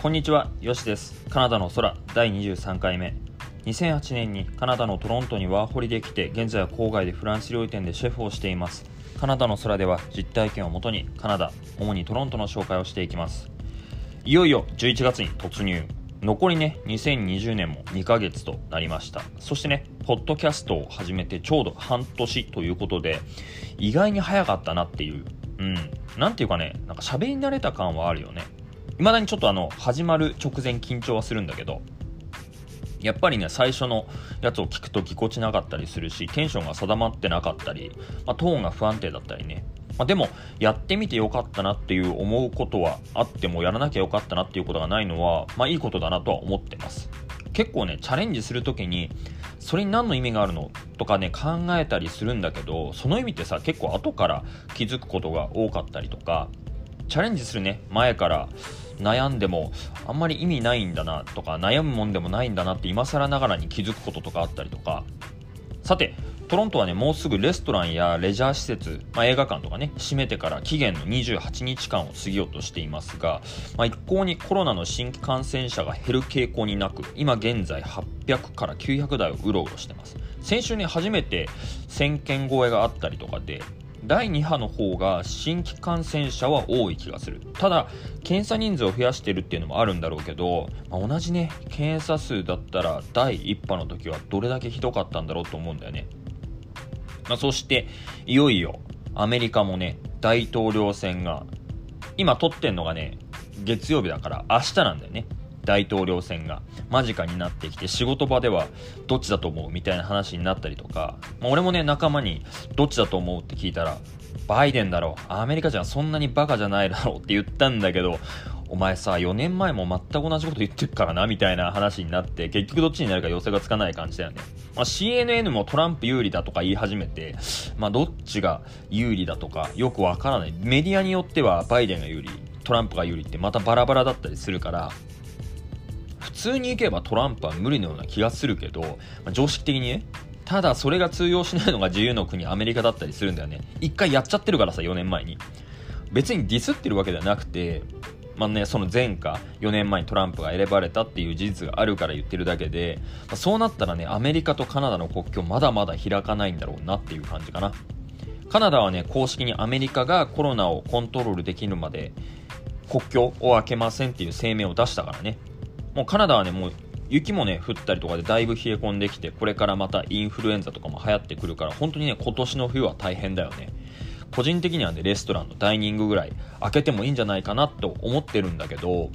こんにちは、よしです。カナダの空第23回目。2008年にカナダのトロントにワーホリで来て、現在は郊外でフランス料理店でシェフをしています。カナダの空では実体験をもとにカナダ、主にトロントの紹介をしていきます。いよいよ11月に突入。残りね、2020年も2ヶ月となりました。そしてね、ポッドキャストを始めてちょうど半年ということで、意外に早かったなっていう、うん、なんていうかね、なんか喋り慣れた感はあるよね。いまだにちょっとあの、始まる直前緊張はするんだけど、やっぱりね、最初のやつを聞くとぎこちなかったりするし、テンションが定まってなかったり、まあ、トーンが不安定だったりね。まあ、でも、やってみてよかったなっていう思うことはあっても、やらなきゃよかったなっていうことがないのは、まあいいことだなとは思ってます。結構ね、チャレンジするときに、それに何の意味があるのとかね、考えたりするんだけど、その意味ってさ、結構後から気づくことが多かったりとか、チャレンジするね、前から悩んでもあんまり意味ないんだなとか、悩むもんでもないんだなって今更ながらに気づくこととかあったりとか、さて、トロントはね、もうすぐレストランやレジャー施設、まあ、映画館とかね、閉めてから期限の28日間を過ぎようとしていますが、まあ、一向にコロナの新規感染者が減る傾向になく、今現在800から900台をうろうろしてます。先週ね、初めて1000件超えがあったりとかで、第2波の方が新規感染者は多い気がする。ただ、検査人数を増やしてるっていうのもあるんだろうけど、まあ、同じね、検査数だったら第1波の時はどれだけひどかったんだろうと思うんだよね。まあ、そして、いよいよ、アメリカもね、大統領選が、今撮ってんのがね、月曜日だから明日なんだよね。大統領選が間近になってきて仕事場ではどっちだと思う？みたいな話になったりとか、まあ、俺もね仲間にどっちだと思うって聞いたらバイデンだろアメリカじゃそんなにバカじゃないだろうって言ったんだけどお前さ4年前も全く同じこと言ってるからなみたいな話になって結局どっちになるか寄せがつかない感じだよね、まあ、CNN もトランプ有利だとか言い始めて、まあ、どっちが有利だとかよくわからない。メディアによってはバイデンが有利トランプが有利ってまたバラバラだったりするから普通に行けばトランプは無理のような気がするけど、まあ、常識的にねただそれが通用しないのが自由の国アメリカだったりするんだよね。一回やっちゃってるからさ4年前に。別にディスってるわけではなくてまあね、その前科4年前にトランプが選ばれたっていう事実があるから言ってるだけで、まあ、そうなったらねアメリカとカナダの国境まだまだ開かないんだろうなっていう感じかな。カナダはね公式にアメリカがコロナをコントロールできるまで国境を開けませんっていう声明を出したからね。もうカナダはね、もう雪もね、降ったりとかでだいぶ冷え込んできて、これからまたインフルエンザとかも流行ってくるから、本当にね、今年の冬は大変だよね。個人的にはね、レストランのダイニングぐらい開けてもいいんじゃないかなと思ってるんだけど、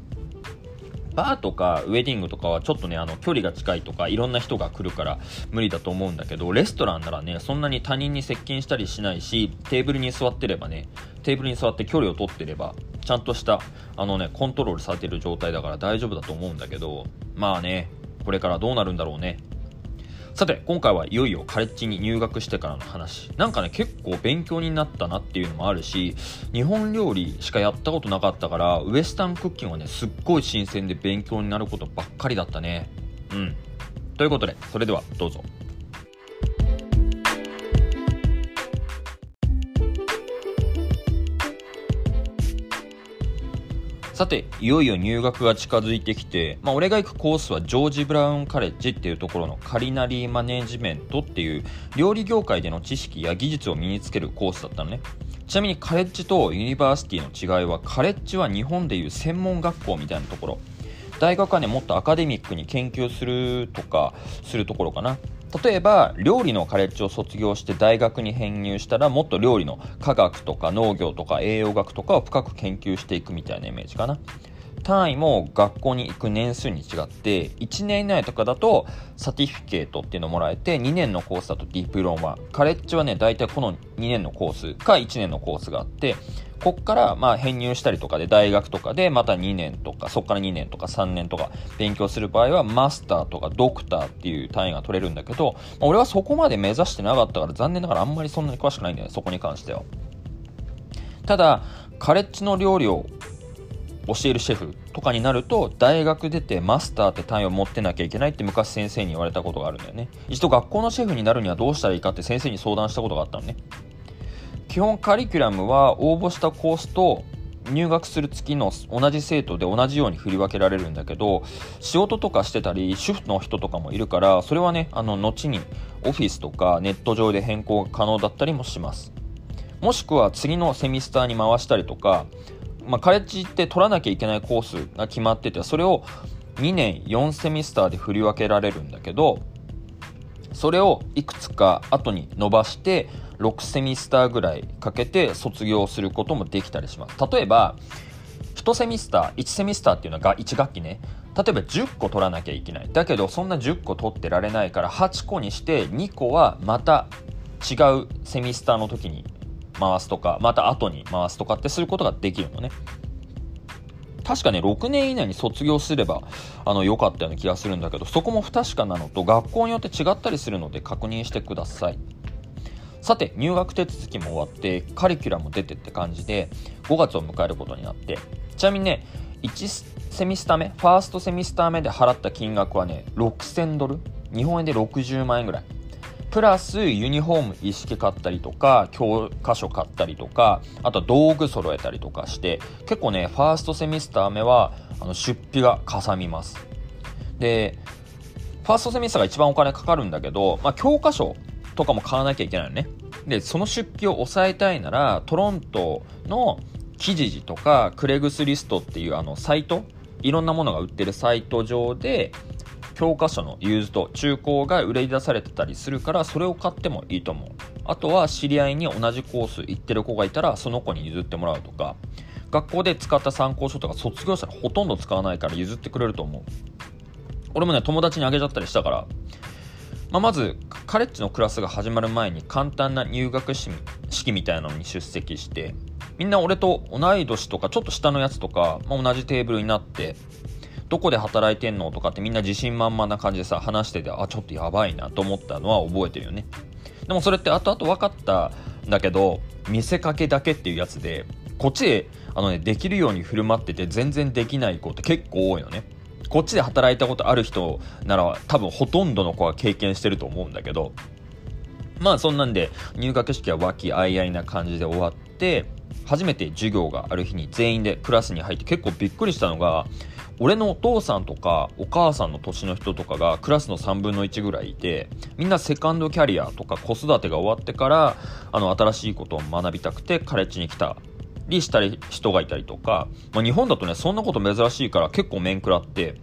バーとかウェディングとかはちょっとね、あの、距離が近いとか、いろんな人が来るから無理だと思うんだけど、レストランならね、そんなに他人に接近したりしないし、テーブルに座ってればね、テーブルに座って距離を取ってれば、ちゃんとした、あのね、コントロールされてる状態だから大丈夫だと思うんだけど、まあね、これからどうなるんだろうね。さて、今回はいよいよカレッジに入学してからの話。なんかね、結構勉強になったなっていうのもあるし、日本料理しかやったことなかったから、ウエスタンクッキングはね、すっごい新鮮で勉強になることばっかりだったね。うん。ということで、それではどうぞ。さて、いよいよ入学が近づいてきて、まあ、俺が行くコースはジョージ・ブラウン・カレッジっていうところの Culinary Management っていう料理業界での知識や技術を身につけるコースだったのね。ちなみにカレッジとユニバーシティの違いは、カレッジは日本でいう専門学校みたいなところ。大学はね、もっとアカデミックに研究するとか、するところかな。例えば料理のカレッジを卒業して大学に編入したらもっと料理の科学とか農業とか栄養学とかを深く研究していくみたいなイメージかな。単位も学校に行く年数に違って1年以内とかだとサティフィケートっていうのもらえて2年のコースだとディプローマ。カレッジはね大体この2年のコースか1年のコースがあってこっからまあ編入したりとかで大学とかでまた2年とかそこから2年とか3年とか勉強する場合はマスターとかドクターっていう単位が取れるんだけど、まあ、俺はそこまで目指してなかったから残念ながらあんまりそんなに詳しくないんだよねそこに関しては。ただカレッジの料理を教えるシェフとかになると大学出てマスターって単位を持ってなきゃいけないって昔先生に言われたことがあるんだよね。一度学校のシェフになるにはどうしたらいいかって先生に相談したことがあったのね。基本カリキュラムは応募したコースと入学する月の同じ生徒で同じように振り分けられるんだけど仕事とかしてたり主婦の人とかもいるからそれはねあの後にオフィスとかネット上で変更が可能だったりもします。もしくは次のセミスターに回したりとか、まあ、カレッジって取らなきゃいけないコースが決まっててそれを2年4セミスターで振り分けられるんだけどそれをいくつか後に伸ばして6セミスターぐらいかけて卒業することもできたりします。例えば1セミスター1セミスターっていうのが1学期ね。例えば10個取らなきゃいけない。だけどそんな10個取ってられないから8個にして2個はまた違うセミスターの時に回すとかまた後に回すとかってすることができるのね確かね、6年以内に卒業すれば、あの、良かったような気がするんだけど、そこも不確かなのと、学校によって違ったりするので確認してください。さて、入学手続きも終わって、カリキュラも出てって感じで、5月を迎えることになって、ちなみにね、1セミスター目、ファーストセミスター目で払った金額はね、6000ドル？日本円で60万円ぐらい。プラスユニフォーム一式買ったりとか教科書買ったりとかあとは道具揃えたりとかして結構ねファーストセミスター目はあの出費がかさみます。でファーストセミスターが一番お金かかるんだけど、まあ、教科書とかも買わなきゃいけないのね。でその出費を抑えたいならトロントのキジジとかクレグスリストっていうあのサイト？いろんなものが売ってるサイト上で教科書のユーズド中古が売り出されてたりするからそれを買ってもいいと思う。あとは知り合いに同じコース行ってる子がいたらその子に譲ってもらうとか学校で使った参考書とか卒業したらほとんど使わないから譲ってくれると思う。俺もね友達にあげちゃったりしたからまあ、まずカレッジのクラスが始まる前に簡単な入学式みたいなのに出席してみんな俺と同い年とかちょっと下のやつとか、まあ、同じテーブルになってどこで働いてんのとかってみんな自信満々な感じでさ話しててあちょっとやばいなと思ったのは覚えてるよね。でもそれって後々分かったんだけど見せかけだけっていうやつでこっちであの、ね、できるように振る舞ってて全然できない子って結構多いのね。こっちで働いたことある人なら多分ほとんどの子は経験してると思うんだけどまあそんなんで入学式は和気あいあいな感じで終わって初めて授業がある日に全員でクラスに入って結構びっくりしたのが俺のお父さんとかお母さんの年の人とかがクラスの3分の1ぐらいいてみんなセカンドキャリアとか子育てが終わってからあの新しいことを学びたくてカレッジに来たりしたり人がいたりとか、まあ、日本だとねそんなこと珍しいから結構面食らって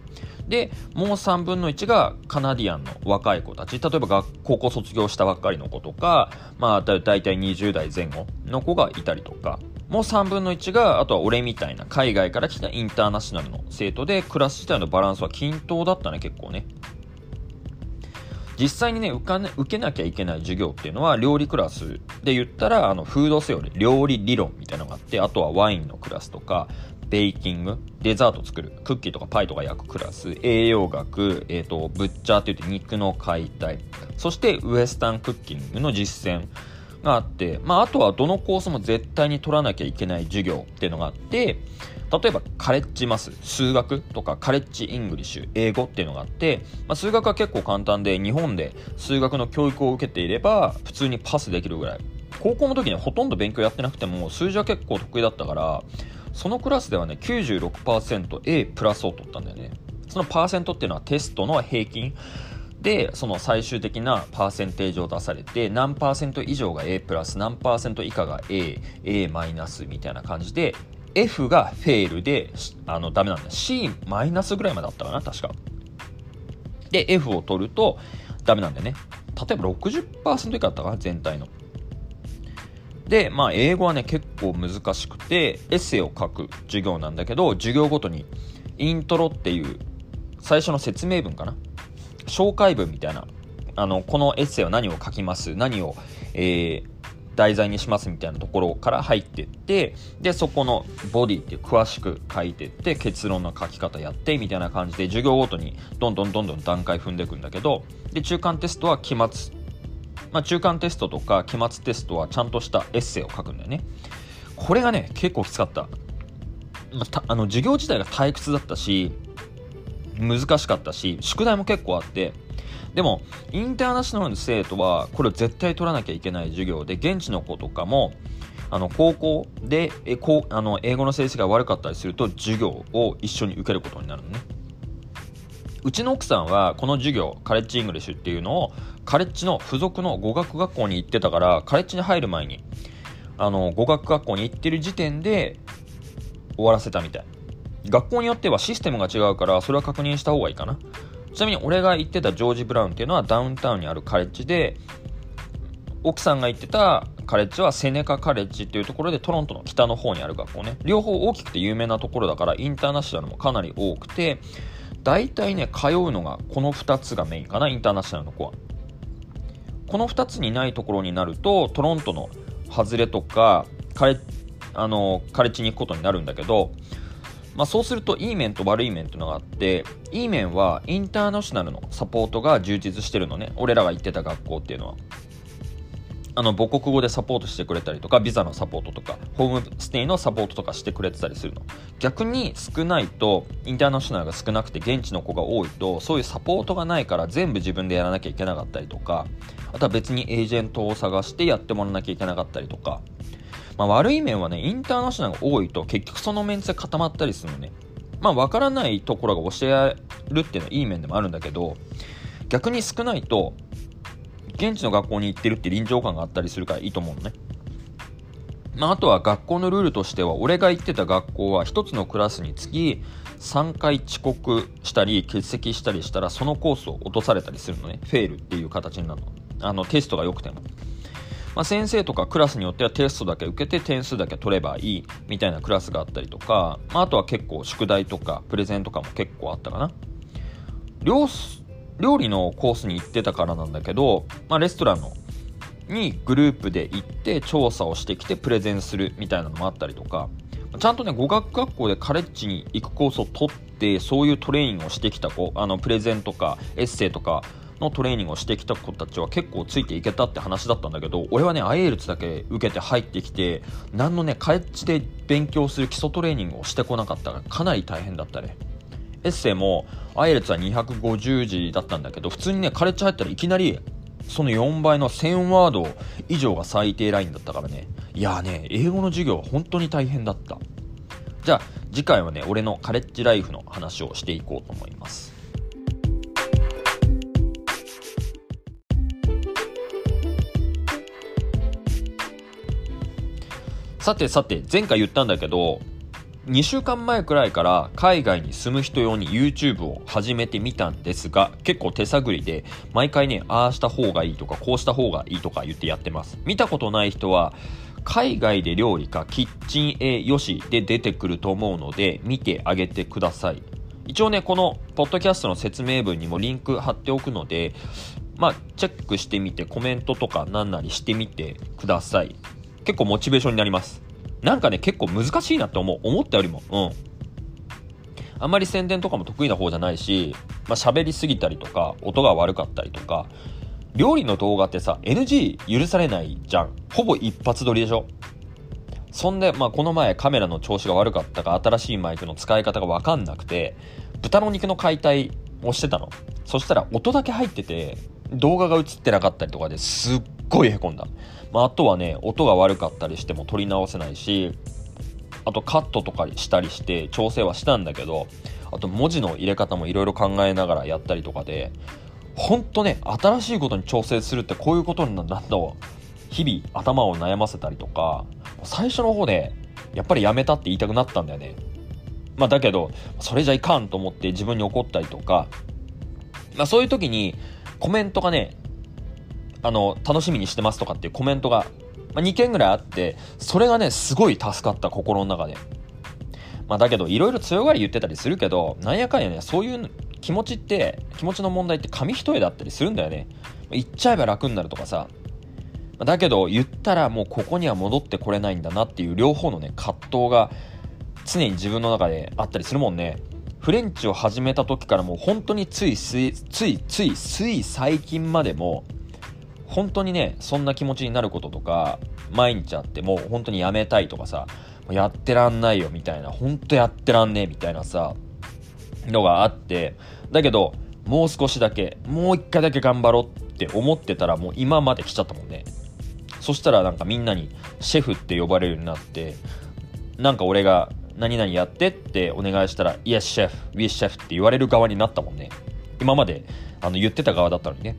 でもう3分の1がカナディアンの若い子たち。例えば学高校卒業したばっかりの子とか、まあ、だいたい20代前後の子がいたりとか。もう3分の1があとは俺みたいな海外から来たインターナショナルの生徒でクラス自体のバランスは均等だったね結構ね。実際にね受かね受けなきゃいけない授業っていうのは料理クラスで言ったらあのフードセオリー料理理論みたいなのがあってあとはワインのクラスとか Baking デザート作るクッキーとかパイとか焼くクラス栄養学、えーと、ブッチャーって言って肉の解体そしてウエスタンクッキングの実践。があって、まあ、あとはどのコースも絶対に取らなきゃいけない授業っていうのがあって例えば College Math 数学とか College English 英語っていうのがあって、まあ、数学は結構簡単で日本で数学の教育を受けていれば普通にパスできるぐらい。高校の時にほとんど勉強やってなくても数字は結構得意だったからそのクラスではね 96%A プラスを取ったんだよね。そのパーセントっていうのはテストの平均でその最終的なパーセンテージを出されて何パーセント以上が A プラス何パーセント以下が AA マイナスみたいな感じで F がフェールであのダメなんだ。C マイナスぐらいまであったかな確か。で F を取るとダメなんだよね。例えば60%以下だったかな全体の。で、まあ、英語はね、結構難しくて、エッセイを書く授業なんだけど、授業ごとに、イントロっていう、最初の説明文かな。紹介文みたいな、あの、このエッセイは何を書きます、何を、えー、題材にしますみたいなところから入ってってでそこのボディって詳しく書いてって結論の書き方やってみたいな感じで授業ごとにどんどんどんどん段階踏んでいくんだけどで中間テストは期末まあ、中間テストとか期末テストはちゃんとしたエッセイを書くんだよね。これがね、結構きつかった。まあ、あの授業自体が退屈だったし、難しかったし、宿題も結構あって、でも、インターナショナルの生徒は、これを絶対取らなきゃいけない授業で、現地の子とかも、あの高校でえこうあの英語の成績が悪かったりすると授業を一緒に受けることになるのね。うちの奥さんはこの授業カレッジイングリッシュっていうのをカレッジの付属の語学学校に行ってたからカレッジに入る前にあの語学学校に行ってる時点で終わらせたみたい。学校によってはシステムが違うからそれは確認した方がいいかな。ちなみに俺が行ってたジョージ・ブラウンっていうのはダウンタウンにあるカレッジで奥さんが行ってたカレッジはセネカカレッジっていうところでトロントの北の方にある学校ね。両方大きくて有名なところだからインターナショナルもかなり多くて大体ね通うのがこの2つがメインかなインターナショナルの子は。この2つにないところになるとトロントの外れとかカレあのカレッジに行くことになるんだけどまあ、そうするといい面と悪い面というのがあっていい面はインターナショナルのサポートが充実してるのね。俺らが行ってた学校っていうのは。あの母国語でサポートしてくれたりとかビザのサポートとかホームステイのサポートとかしてくれてたりするの。逆に少ないとインターナショナルが少なくて現地の子が多いとそういうサポートがないから全部自分でやらなきゃいけなかったりとかあとは別にエージェントを探してやってもらわなきゃいけなかったりとかまあ、悪い面はね、インターナショナルが多いと結局そのメンツで固まったりするのね。まあ、わからないところが教えるっていうのはいい面でもあるんだけど、逆に少ないと、現地の学校に行ってるって臨場感があったりするからいいと思うのね。まあ、あとは学校のルールとしては、俺が行ってた学校は1つのクラスにつき3回遅刻したり欠席したりしたらそのコースを落とされたりするのね。フェールっていう形になるの。あのテストが良くても。まあ、先生とかクラスによってはテストだけ受けて点数だけ取ればいいみたいなクラスがあったりとか、まあ、あとは結構宿題とかプレゼンとかも結構あったかな。料料理のコースに行ってたからなんだけど、まあ、レストランのにグループで行って調査をしてきてプレゼンするみたいなのもあったりとかちゃんとね語学学校でカレッジに行くコースを取ってそういうトレーニングをしてきた子あのプレゼンとかエッセイとかのトレーニングをしてきた子たちは結構ついていけたって話だったんだけど俺はね IELTS だけ受けて入ってきて何のねカレッジで勉強する基礎トレーニングをしてこなかった。らかなり大変だったね。エッセイも IELTS は250字だったんだけど普通にねカレッジ入ったらいきなりその4倍の1000ワード以上が最低ラインだったからね。いやーね英語の授業は本当に大変だった。じゃあ次回はね俺のカレッジライフの話をしていこうと思います。さてさて、前回言ったんだけど、2週間前くらいから海外に住む人用に YouTube を始めてみたんですが、結構手探りで、毎回ね、ああした方がいいとか、こうした方がいいとか言ってやってます。見たことない人は、海外で料理かキッチン A よしで出てくると思うので、見てあげてください。一応ね、このポッドキャストの説明文にもリンク貼っておくので、まあ、チェックしてみて、コメントとか何なりしてみてください。結構モチベーションになります。なんかね、結構難しいなって思う。思ったよりも。うん。あんまり宣伝とかも得意な方じゃないし、まあ、喋りすぎたりとか、音が悪かったりとか、料理の動画ってさ、NG 許されないじゃん。ほぼ一発撮りでしょそんで、まあ、この前カメラの調子が悪かったか、新しいマイクの使い方がわかんなくて、豚の肉の解体をしてたの。そしたら音だけ入ってて、動画が映ってなかったりとかですっごいへこんだ。まあ、あとはね、音が悪かったりしても撮り直せないし、あとカットとかしたりして調整はしたんだけど、あと文字の入れ方もいろいろ考えながらやったりとかで、ほんとね、新しいことに調整するってこういうことになるんだと、日々頭を悩ませたりとか、最初の方で、やっぱりやめたって言いたくなったんだよね。まあだけど、それじゃいかんと思って自分に怒ったりとか、まあそういう時にコメントがね、あの、楽しみにしてますとかっていうコメントが、まあ、2件ぐらいあって、それがね、すごい助かった、心の中で。まあ、だけど、いろいろ強がり言ってたりするけど、なんやかんやね、そういう気持ちって、気持ちの問題って紙一重だったりするんだよね。言っちゃえば楽になるとかさ。だけど、言ったらもうここには戻ってこれないんだなっていう両方のね、葛藤が常に自分の中であったりするもんね。フレンチを始めた時からもう本当についついついついつい最近までも本当にね、そんな気持ちになることとか、毎日あってもう本当にやめたいとかさ、やってらんないよみたいな、本当やってらんねえみたいなさ、のがあって、だけど、もう少しだけ、もう一回だけ頑張ろうって思ってたらもう今まで来ちゃったもんね。そしたらなんかみんなにシェフって呼ばれるようになってなんか俺が何々やってってお願いしたら Yes シェフ We シェフって言われる側になったもんね今まであの言ってた側だったのにね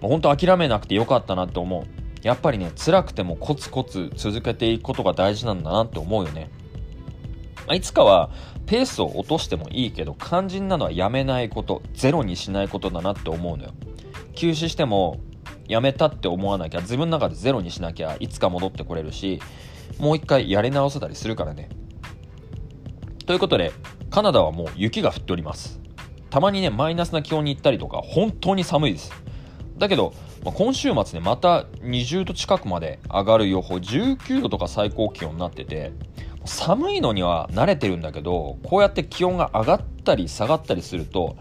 もうほんと諦めなくてよかったなって思う。やっぱりね辛くてもコツコツ続けていくことが大事なんだなって思うよね。いつかはペースを落としてもいいけど肝心なのはやめないことゼロにしないことだなって思うのよ。休止してもやめたって思わなきゃ自分の中でゼロにしなきゃいつか戻ってこれるしもう一回やり直せたりするからね。ということでカナダはもう雪が降っております。たまにねマイナスな気温に行ったりとか本当に寒いです。だけど、まあ、今週末ねまた20度近くまで上がる予報19度とか最高気温になってて寒いのには慣れてるんだけどこうやって気温が上がったり下がったりすると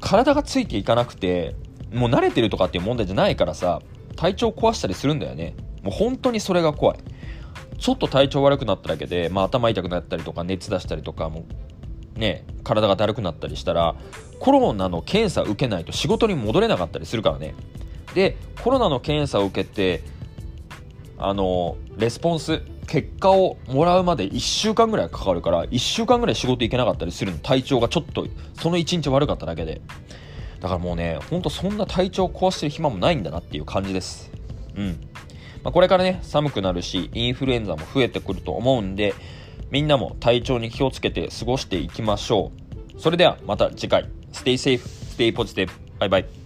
体がついていかなくてもう慣れてるとかっていう問題じゃないからさ体調壊したりするんだよね。もう本当にそれが怖い。ちょっと体調悪くなっただけで、まあ、頭痛くなったりとか熱出したりとかもね体がだるくなったりしたらコロナの検査受けないと仕事に戻れなかったりするからね。でコロナの検査を受けてあのレスポンス結果をもらうまで1週間ぐらいかかるから1週間ぐらい仕事行けなかったりするの。体調がちょっとその1日悪かっただけで。だからもうねほんとそんな体調壊してる暇もないんだなっていう感じです。うん。まあ、これからね寒くなるしインフルエンザも増えてくると思うんでみんなも体調に気をつけて過ごしていきましょうそれではまた次回 Stay safe, stay positive. Bye bye.